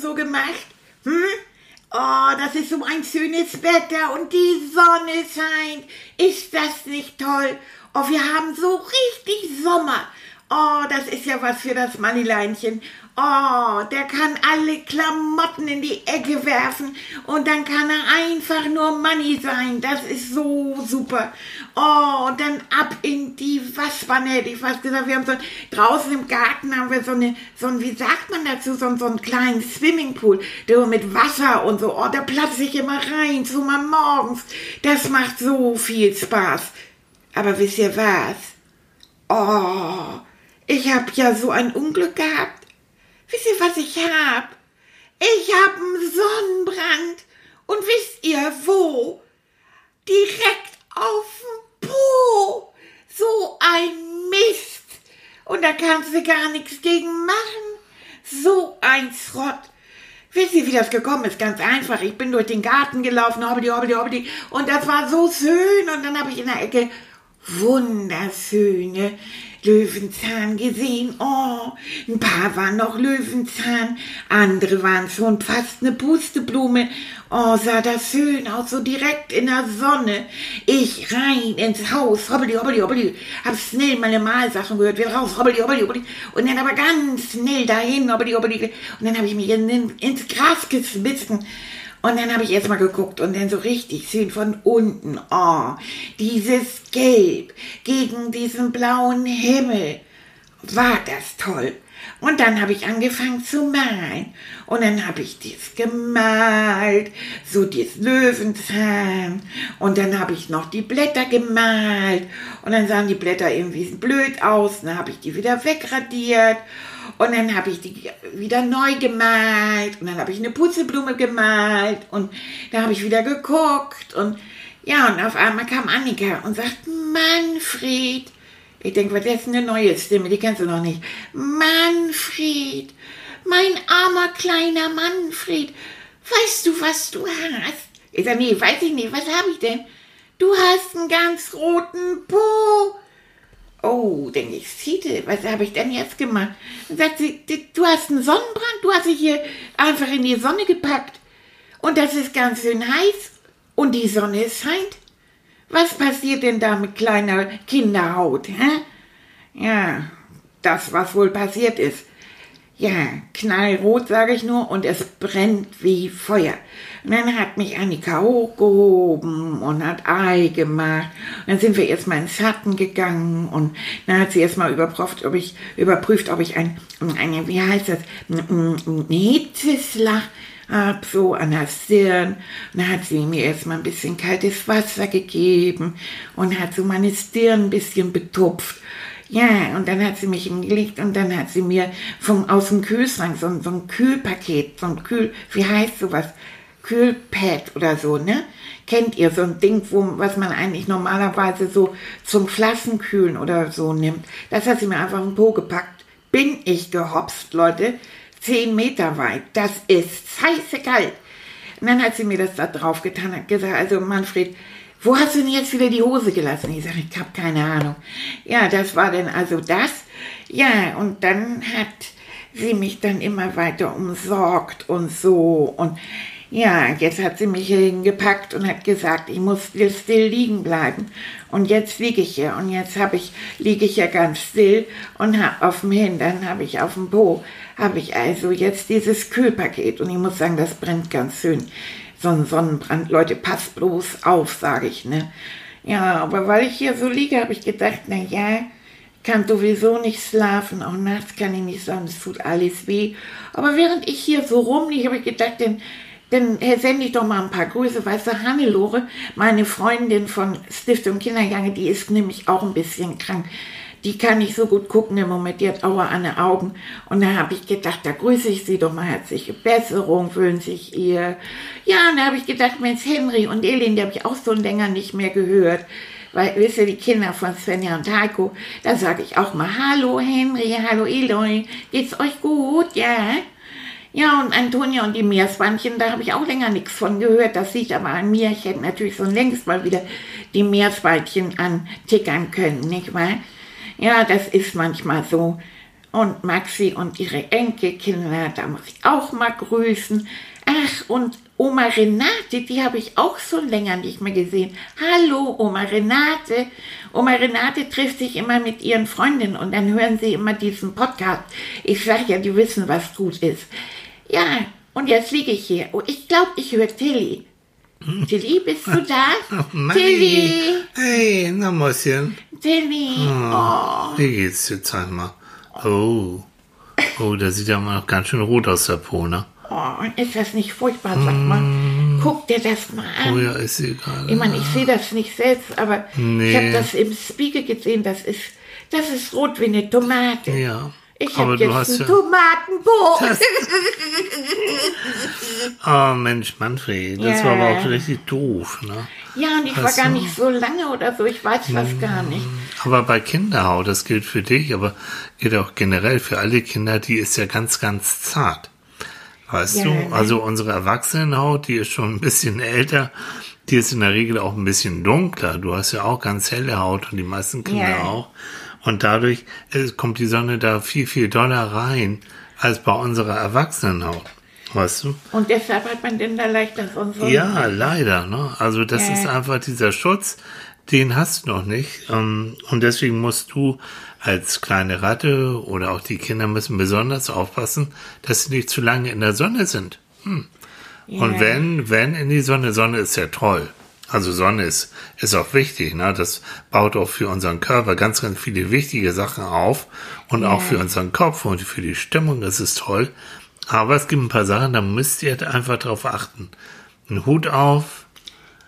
So gemacht? Hm? Oh, das ist so ein schönes Wetter und die Sonne scheint. Ist das nicht toll? Oh, wir haben so richtig Sommer. Oh, das ist ja was für das Mannileinchen. Oh, der kann alle Klamotten in die Ecke werfen und dann kann er einfach nur Money sein. Das ist so super. Oh, und dann ab in die Waschwanne, hätte ich fast gesagt. Wir haben so, draußen im Garten haben wir so eine, so ein, wie sagt man dazu, so, so einen kleinen Swimmingpool, der mit Wasser und so. Oh, da platze ich immer rein, so mal morgens. Das macht so viel Spaß. Aber wisst ihr was? Oh, ich habe ja so ein Unglück gehabt. Wisst ihr, was ich hab? Ich hab einen Sonnenbrand. Und wisst ihr wo? Direkt auf dem Po. So ein Mist. Und da kannst du gar nichts gegen machen. So ein Schrott. Wisst ihr, wie das gekommen ist? Ganz einfach. Ich bin durch den Garten gelaufen, hobbidi, hobbidi, hobbidi. Und das war so schön. Und dann habe ich in der Ecke wunderschöne Löwenzahn gesehen. Oh, ein paar waren noch Löwenzahn, andere waren schon fast eine Pusteblume. Oh, sah das schön aus, so direkt in der Sonne. Ich rein ins Haus, hobbeli, hobbeli, hobbeli, hab schnell meine Malsachen gehört, wieder raus, hobbeli, hobbeli, hobbeli, und dann aber ganz schnell dahin, hobbeli, hobbeli, und dann habe ich mich in, ins Gras geschmissen und dann habe ich erstmal geguckt und dann so richtig schön von unten, oh, dieses Gelb gegen diesen blauen Himmel. War das toll. Und dann habe ich angefangen zu malen. Und dann habe ich dies gemalt, so dies Löwenzahn. Und dann habe ich noch die Blätter gemalt. Und dann sahen die Blätter irgendwie blöd aus. Dann habe ich die wieder wegradiert. Und dann habe ich die wieder neu gemalt. Und dann habe ich eine Putzelblume gemalt. Und da habe ich wieder geguckt. Und ja, und auf einmal kam Annika und sagt, Manfred. Ich denke, was ist eine neue Stimme? Die kennst du noch nicht. Manfred. Mein armer kleiner Manfred. Weißt du, was du hast? Ich sage, nee, weiß ich nicht. Was habe ich denn? Du hast einen ganz roten Po. Oh, denke ich, Siete, was habe ich denn jetzt gemacht? sagt sie, du hast einen Sonnenbrand, du hast dich hier einfach in die Sonne gepackt. Und das ist ganz schön heiß und die Sonne scheint. Was passiert denn da mit kleiner Kinderhaut, hä? Ja, das, was wohl passiert ist. Ja, knallrot, sage ich nur, und es brennt wie Feuer. Und dann hat mich Annika hochgehoben und hat Ei gemacht. Und dann sind wir erstmal ins Schatten gegangen und dann hat sie erstmal überprüft, ob ich, überprüft, ob ich ein, eine, wie heißt das, ein Hitzeslach hab, so an der Stirn. Und dann hat sie mir erstmal ein bisschen kaltes Wasser gegeben und hat so meine Stirn ein bisschen betupft. Ja, und dann hat sie mich hingelegt und dann hat sie mir vom, aus dem Kühlschrank so, so ein Kühlpaket, so ein Kühl, wie heißt sowas? Kühlpad oder so, ne? Kennt ihr so ein Ding, wo, was man eigentlich normalerweise so zum Flaschenkühlen oder so nimmt? Das hat sie mir einfach im Po gepackt. Bin ich gehopst, Leute. Zehn Meter weit. Das ist scheiße kalt. Und dann hat sie mir das da drauf getan, hat gesagt, also Manfred, wo hast du denn jetzt wieder die Hose gelassen? Ich sage, ich habe keine Ahnung. Ja, das war dann also das. Ja, und dann hat sie mich dann immer weiter umsorgt und so. Und ja, jetzt hat sie mich hier hingepackt und hat gesagt, ich muss still, still liegen bleiben. Und jetzt liege ich hier und jetzt habe ich liege ich ja ganz still und habe auf dem Hintern, habe ich auf dem Po, habe ich also jetzt dieses Kühlpaket und ich muss sagen, das brennt ganz schön so ein Sonnenbrand. Leute, passt bloß auf, sage ich, ne? Ja, aber weil ich hier so liege, habe ich gedacht, na ja, kann sowieso nicht schlafen, auch nachts kann ich nicht schlafen, es tut alles weh. Aber während ich hier so rumliege, habe ich gedacht, dann, dann sende ich doch mal ein paar Grüße. Weißt du, Hannelore, meine Freundin von Stiftung Kindergange, die ist nämlich auch ein bisschen krank. die kann nicht so gut gucken im Moment, die hat Aua an den Augen. Und da habe ich gedacht, da grüße ich sie doch mal herzliche Besserung, wünsche ich ihr. Ja, und da habe ich gedacht, Mensch, Henry und Elin, die habe ich auch so länger nicht mehr gehört. Weil, wisst ihr, die Kinder von Svenja und Heiko, da sage ich auch mal, hallo Henry, hallo Elin, geht's euch gut, ja? Ja, und Antonia und die Meersbandchen, da habe ich auch länger nichts von gehört. Das liegt aber an mir. Ich hätte natürlich so längst mal wieder die Meersbandchen antickern können, nicht wahr? Ja, das ist manchmal so. Und Maxi und ihre Enkelkinder, da muss ich auch mal grüßen. Ach, und Oma Renate, die habe ich auch schon länger nicht mehr gesehen. Hallo, Oma Renate. Oma Renate trifft sich immer mit ihren Freundinnen und dann hören sie immer diesen Podcast. Ich sage ja, die wissen, was gut ist. Ja, und jetzt liege ich hier. Oh, ich glaube, ich höre Tilly. Tilly, bist du da? Oh, Tilly! Hey, na Mäuschen. Tilly! Oh. Wie geht's dir, sag mal? Oh. Oh, der sieht ja mal noch ganz schön rot aus, der Po, ne? Oh, und ist das nicht furchtbar, sag mal. Guck dir das mal an. Oh ja, ist egal. Ich meine, ich sehe das nicht selbst, aber Nee. ich habe das im Spiegel gesehen. Das ist, das ist rot wie eine Tomate. Ja. Ich habe jetzt hast ein ja. Tomatenbrot. Oh Mensch, Manfred, das Ja. war aber auch richtig doof, ne? Ja, und ich war Ach gar nicht so lange oder so. Ich weiß das Hm. gar nicht. Aber bei Kinderhaut, das gilt für dich, aber gilt auch generell für alle Kinder, die ist ja ganz, ganz zart. Weißt Ja, du? Also unsere Erwachsenenhaut, die ist schon ein bisschen älter, die ist in der Regel auch ein bisschen dunkler. Du hast ja auch ganz helle Haut und die meisten Kinder Ja. auch. Und dadurch äh, kommt die Sonne da viel, viel doller rein als bei unserer Erwachsenenhaut. Weißt du? Und deshalb hat man denn da leichter so so. Ja, leider. Ne? Also das Ja. ist einfach dieser Schutz, den hast du noch nicht. Ähm, Und deswegen musst du als kleine Ratte oder auch die Kinder müssen besonders aufpassen, dass sie nicht zu lange in der Sonne sind. Und Ja. wenn, wenn in die Sonne, Sonne ist ja toll. Also Sonne ist, ist auch wichtig, ne? Das baut auch für unseren Körper ganz, ganz viele wichtige Sachen auf und auch für unseren Kopf und für die Stimmung ist es toll. Aber es gibt ein paar Sachen, da müsst ihr einfach drauf achten. Ein Hut auf,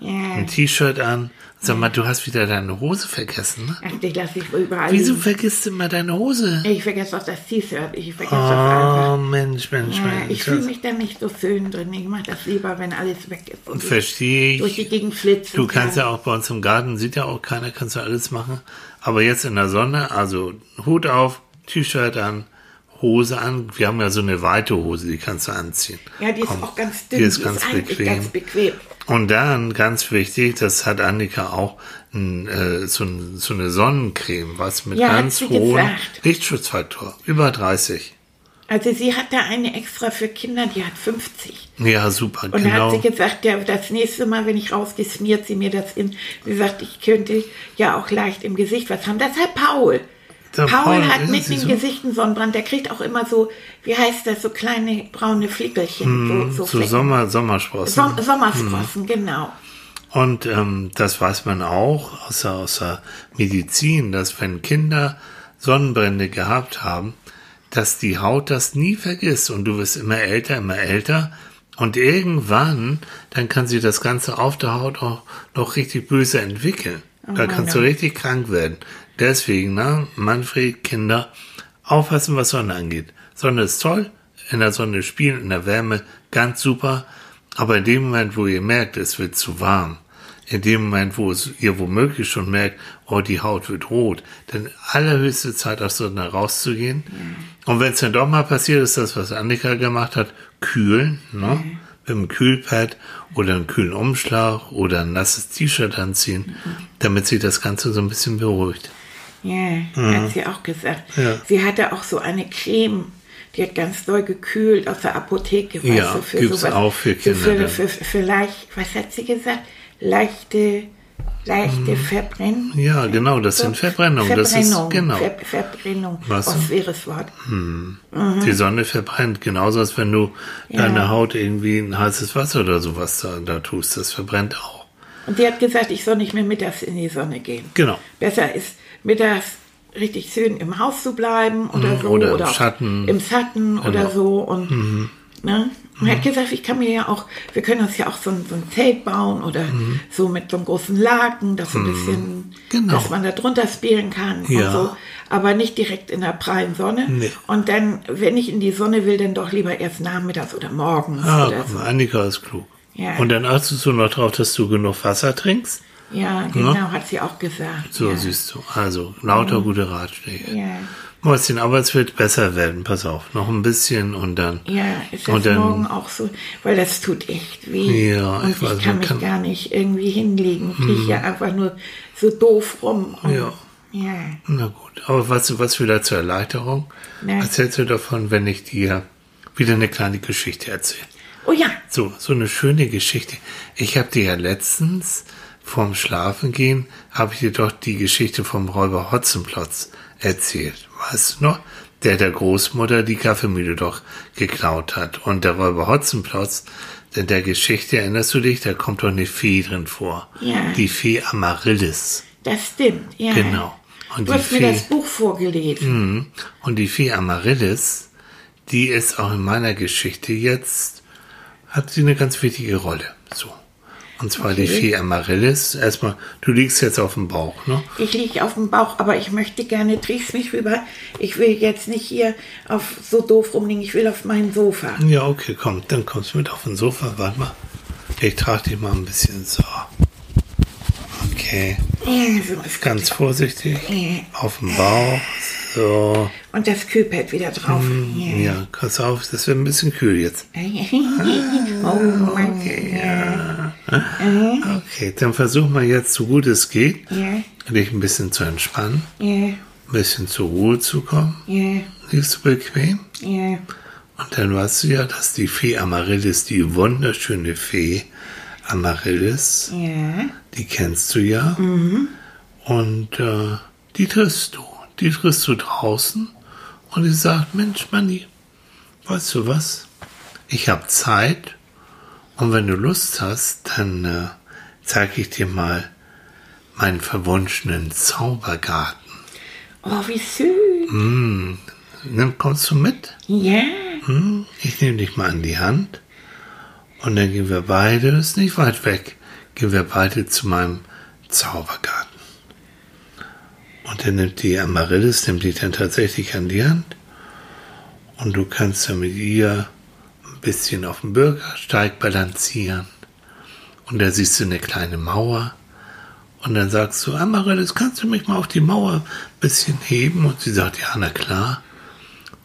Ja. ein T-Shirt an. Sag mal, du hast wieder deine Hose vergessen, ne? Ach, die lasse ich wohl überall. Wieso liegen. vergisst du immer deine Hose? Ich vergesse auch das T-Shirt. Ich vergesse das einfach. Oh, Mensch, Mensch, Ja, Mensch. ich fühle mich da nicht so schön drin. Ich mache das lieber, wenn alles weg ist. Und ich Verstehe durch die ich. Gegend flitzen Du kannst kann. ja auch bei uns im Garten, sieht ja auch keiner, kannst du alles machen. Aber jetzt in der Sonne, also Hut auf, T-Shirt an, Hose an. Wir haben ja so eine weite Hose, die kannst du anziehen. Ja, die ist Komm, auch ganz dünn. Die ist ganz eigentlich bequem. ganz bequem. Und dann, ganz wichtig, das hat Annika auch, äh, so, so eine Sonnencreme, was mit Ja, ganz hohem gesagt. Lichtschutzfaktor, über 30. Also sie hat da eine extra für Kinder, die hat 50. Ja, super, Und genau. hat sie gesagt, ja, das nächste Mal, wenn ich rausgehe, schmiert sie mir das in. Sie sagt, ich könnte ja auch leicht im Gesicht was haben. Das hat Paul. Der Paul, Paul, hat mitten im so? Gesicht einen Sonnenbrand. Der kriegt auch immer so, wie heißt das, so kleine braune Flickelchen. so, so, so Flecken. Sommer, Sommersprossen. Som Sommersprossen, genau. Und ähm, das weiß man auch aus der Medizin, dass wenn Kinder Sonnenbrände gehabt haben, dass die Haut das nie vergisst und du wirst immer älter, immer älter und irgendwann, dann kann sich das Ganze auf der Haut auch noch richtig böse entwickeln. da kannst du richtig krank werden. Deswegen, ne, Manfred, Kinder, aufpassen, was Sonne angeht. Sonne ist toll, in der Sonne spielen, in der Wärme, ganz super. Aber in dem Moment, wo ihr merkt, es wird zu warm, in dem Moment, wo es ihr womöglich schon merkt, oh, die Haut wird rot, dann allerhöchste Zeit, aus Sonne rauszugehen. Und wenn es dann doch mal passiert, ist das, was Annika gemacht hat, kühlen, ne? Mit einem Kühlpad oder einen kühlen Umschlag oder ein nasses T-Shirt anziehen, damit sich das Ganze so ein bisschen beruhigt. Ja, hat sie auch gesagt. Ja. Sie hatte auch so eine Creme, die hat ganz doll gekühlt aus der Apotheke. Ja, weißt du, für gibt's sowas. auch für Kinder Für, für, für, für leicht, was hat sie gesagt? Leichte, leichte Verbrennung. Ja, genau, das sind Verbrennungen. Das ist, Verbrennung, genau. Ver Verbrennung. Was? Was schweres Wort. Die Sonne verbrennt, genauso als wenn du deine Haut irgendwie in heißes Wasser oder sowas da, da tust. Das verbrennt auch. Und die hat gesagt, ich soll nicht mehr mittags in die Sonne gehen. Genau. Besser ist mittags richtig schön im Haus zu bleiben oder so. oder im auch Schatten. Im Schatten oder Genau. so. Und, ne? Und er hat gesagt, ich kann mir ja auch, wir können uns ja auch so ein, so ein Zelt bauen oder so mit so einem großen Laken, dass so ein bisschen, Genau. dass man da drunter spielen kann Ja. und so. Aber nicht direkt in der prallen Sonne. Nee. Und dann, wenn ich in die Sonne will, dann doch lieber erst nachmittags oder morgens Ah, oder so. Annika ist klug. Ja. Und dann achtest du noch drauf, dass du genug Wasser trinkst? Ja, genau, hat sie auch gesagt. So ja. siehst du. Also, lauter gute Ratschläge. Ja. Mäuschen, aber es wird besser werden. Pass auf, noch ein bisschen und dann. Ja, ist Und das dann- morgen auch so, weil das tut echt weh. Ja, und ich ich, weiß, man kann mich kann- Mhm. gar nicht irgendwie hinlegen. Ich liege ja einfach nur so doof rum. Und, Ja. Ja. Na gut, aber was, was wieder zur Erleichterung? Ja. Erzählst du davon, wenn ich dir wieder eine kleine Geschichte erzähle? Oh ja, So, so eine schöne Geschichte. Ich habe dir ja letztens vorm Schlafengehen, habe ich dir doch die Geschichte vom Räuber Hotzenplotz erzählt. Weißt du noch? Der der Großmutter die Kaffeemühle doch geklaut hat. Und der Räuber Hotzenplotz, in der Geschichte, erinnerst du dich, da kommt doch eine Fee drin vor. Ja. Die Fee Amaryllis. das stimmt. Ja. Genau. Und Du hast mir Fee- das Buch vorgelesen. Mhm. Und die Fee Amaryllis, die ist auch in meiner Geschichte jetzt, hat sie eine ganz wichtige Rolle. So. Und zwar die Okay. Fee Amaryllis. Erstmal, du liegst jetzt auf dem Bauch, ne? Ich liege auf dem Bauch, aber ich möchte gerne, drehst mich rüber. Ich will jetzt nicht hier auf so doof rumliegen. Ich will auf mein Sofa. Ja, okay, komm, dann kommst du mit auf den Sofa. Warte mal. Ich trage dich mal ein bisschen so. Okay, Ja, so ist ganz vorsichtig. Ja. Auf dem Bauch. So. Und das Kühlpad wieder drauf. Mhm. Ja, pass auf, das wird ein bisschen kühl jetzt. oh Mann. Ja. Okay, dann versuch mal jetzt, so gut es geht, Ja, dich ein bisschen zu entspannen, ja, ein bisschen zur Ruhe zu kommen. ja, Liegst du bequem? ja. Und dann weißt du ja, dass die Fee Amaryllis, die wunderschöne Fee Amaryllis, Ja, die kennst du ja. Und äh, die triffst du. Die triffst du draußen und die sagt, Mensch, Manni, weißt du was? Ich habe Zeit und wenn du Lust hast, dann äh, zeige ich dir mal meinen verwunschenen Zaubergarten. oh, wie schön. Nimm, kommst du mit? Ja, Hm? Ich nehme dich mal an die Hand und dann gehen wir beide, das ist nicht weit weg, gehen wir beide zu meinem Zaubergarten. Und dann nimmt die Amaryllis, nimmt die dann tatsächlich an die Hand und du kannst dann mit ihr ein bisschen auf dem Bürgersteig balancieren und da siehst du eine kleine Mauer und dann sagst du, Amaryllis, kannst du mich mal auf die Mauer ein bisschen heben? Und sie sagt, ja, na klar.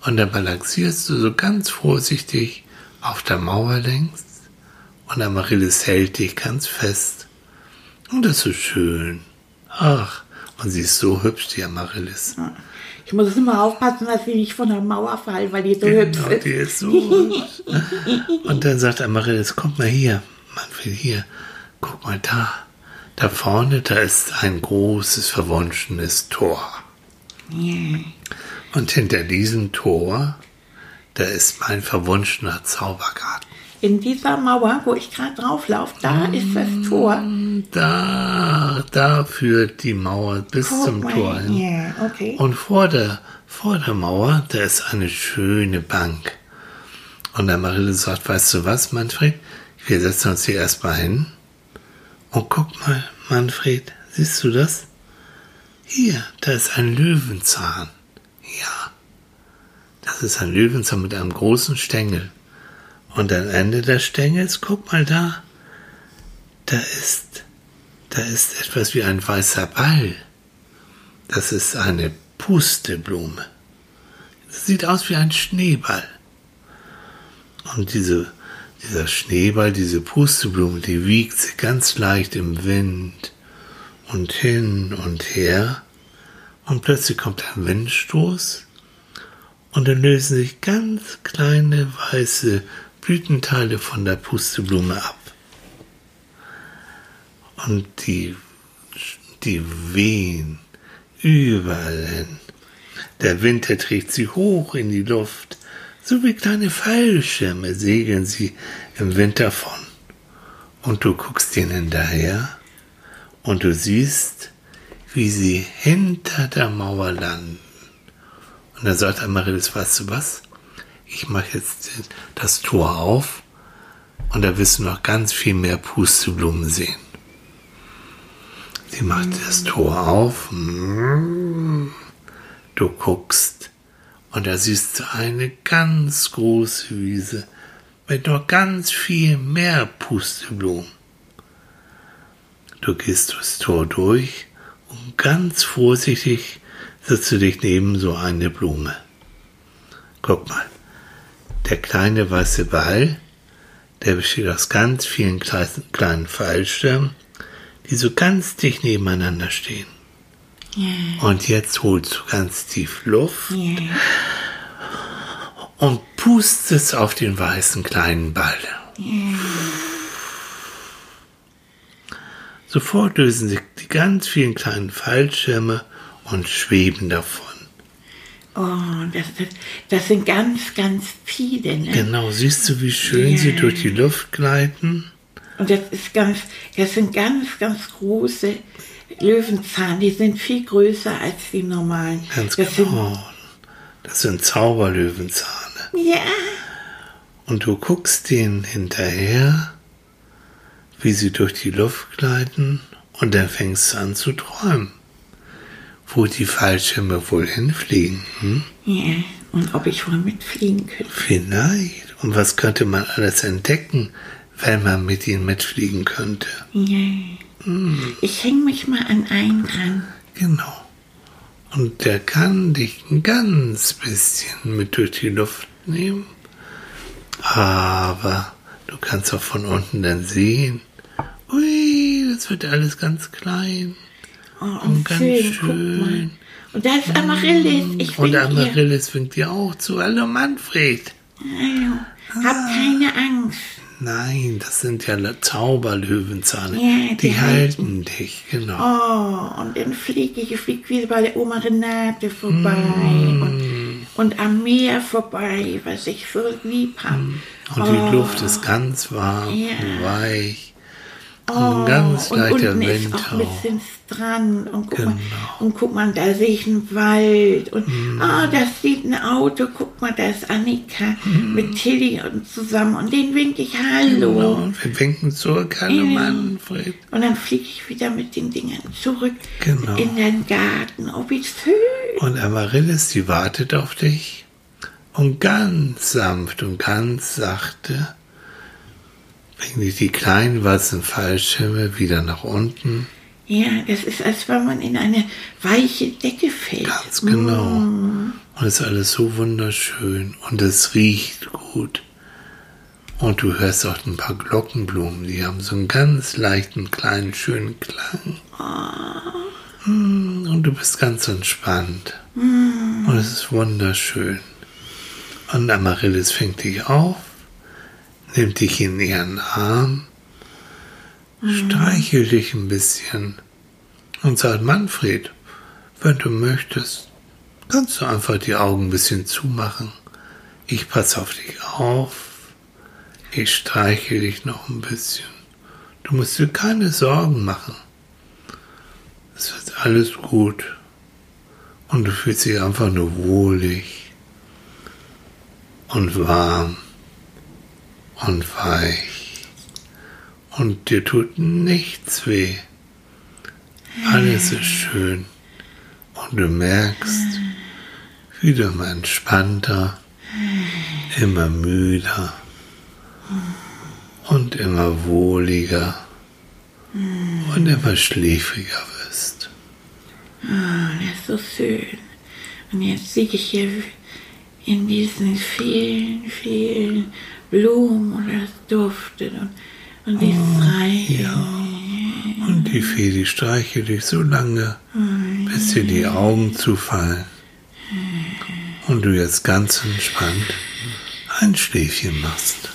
Und dann balancierst du so ganz vorsichtig auf der Mauer längs und Amaryllis hält dich ganz fest. Und das ist so schön. Ach, und sie ist so hübsch, die Amaryllis. ich muss immer aufpassen, dass ich nicht von der Mauer falle, weil die so hübsch Genau, ist. die ist so hübsch. Und dann sagt Amaryllis, kommt mal hier, Manfred, hier, guck mal da. Da vorne, da ist ein großes, verwunschenes Tor. Ja, Und hinter diesem Tor, da ist mein verwunschener Zaubergarten. In dieser Mauer, wo ich gerade drauflaufe, da ist das Tor. Da, da führt die Mauer bis Guck zum mal, Tor hin. Ja, okay. Und vor der, vor der Mauer, da ist eine schöne Bank. Und der Marille sagt, weißt du was, Manfred? Wir setzen uns hier erstmal hin. Und guck mal, Manfred, siehst du das? Hier, da ist ein Löwenzahn. Ja, das ist ein Löwenzahn mit einem großen Stängel. Und am Ende des Stängels, guck mal da, da ist, da ist etwas wie ein weißer Ball. Das ist eine Pusteblume. Das sieht aus wie ein Schneeball. Und diese, dieser Schneeball, diese Pusteblume, die wiegt sich ganz leicht im Wind und hin und her. Und plötzlich kommt ein Windstoß und dann lösen sich ganz kleine weiße Blütenteile von der Pusteblume ab. Und die, die wehen überall hin. Der Wind, der trägt sie hoch in die Luft. So wie kleine Fallschirme segeln sie im Wind davon. Und du guckst ihnen hinterher und du siehst, wie sie hinter der Mauer landen. Und dann sagt Amaryllis, weißt du was? Ich mache jetzt das Tor auf und da wirst du noch ganz viel mehr Pusteblumen sehen. Sie macht das Tor auf. Du guckst und da siehst du eine ganz große Wiese mit noch ganz viel mehr Pusteblumen. Du gehst durchs Tor durch und ganz vorsichtig setzt du dich neben so eine Blume. Guck mal, der kleine weiße Ball, der besteht aus ganz vielen kleinen Fallschirmen, die so ganz dicht nebeneinander stehen. Yeah. Und jetzt holst du ganz tief Luft yeah. und pustest auf den weißen kleinen Ball. Yeah. Sofort lösen sich die ganz vielen kleinen Fallschirme und schweben davon. Oh, das, das, das sind ganz, ganz viele. Ne? Genau, siehst du, wie schön ja. sie durch die Luft gleiten? Und das ist ganz, das sind ganz, ganz große Löwenzahn, die sind viel größer als die normalen. Ganz das genau. Sind, das sind Zauberlöwenzahne. Ja. Und du guckst denen hinterher, wie sie durch die Luft gleiten, und dann fängst du an zu träumen wo die Fallschirme wohl hinfliegen. Hm? Ja, und ob ich wohl mitfliegen könnte. Vielleicht. Und was könnte man alles entdecken, wenn man mit ihnen mitfliegen könnte? Ja. Hm. Ich hänge mich mal an einen dran. Genau. Und der kann dich ein ganz bisschen mit durch die Luft nehmen. Aber du kannst auch von unten dann sehen. Ui, das wird alles ganz klein. Oh, und ganz schön. schön. Und da ist Amaryllis. Ich und Amaryllis winkt dir auch zu. Hallo Manfred. Hallo. Hab ah. keine Angst. Nein, das sind ja Zauberlöwenzahne. Ja, die, die halten dich, genau. Oh, und dann fliege ich, ich fliege wieder bei der Oma Renate vorbei mm. und, und, am Meer vorbei, was ich so lieb habe. Mm. Und oh. die Luft ist ganz warm ja. und weich. Oh, ganz leichter und unten Wind ist auch ein bisschen dran und guck, genau. mal, und guck mal, da sehe ich einen Wald und mm. oh, das sieht ein Auto, guck mal, da ist Annika mm. mit Tilly und zusammen und den winke ich Hallo. Genau, und wir winken zurück, Hallo ja. Manfred. Und dann fliege ich wieder mit den Dingern zurück genau. in den Garten. Oh, wie schön. Und Amaryllis, die wartet auf dich und ganz sanft und ganz sachte bringen die kleinen weißen Fallschirme wieder nach unten. Ja, das ist, als wenn man in eine weiche Decke fällt. Ganz genau. Mm. Und es ist alles so wunderschön und es riecht gut. Und du hörst auch ein paar Glockenblumen, die haben so einen ganz leichten, kleinen, schönen Klang. Oh. Und du bist ganz entspannt. Mm. Und es ist wunderschön. Und Amaryllis fängt dich auf nimmt dich in ihren Arm, mhm. streichelt dich ein bisschen und sagt, Manfred, wenn du möchtest, kannst du einfach die Augen ein bisschen zumachen. Ich passe auf dich auf. Ich streiche dich noch ein bisschen. Du musst dir keine Sorgen machen. Es wird alles gut. Und du fühlst dich einfach nur wohlig und warm und weich. Und dir tut nichts weh. Alles ist schön. Und du merkst, wie du immer entspannter, immer müder und immer wohliger und immer schläfriger wirst. Oh, das ist so schön. Und jetzt sehe ich hier in diesen vielen, vielen Blumen und es duftet und, und die oh, frei. Ja. Und die Fee, die streichelt dich so lange, oh, bis dir die Augen zufallen. Und du jetzt ganz entspannt ein Schläfchen machst.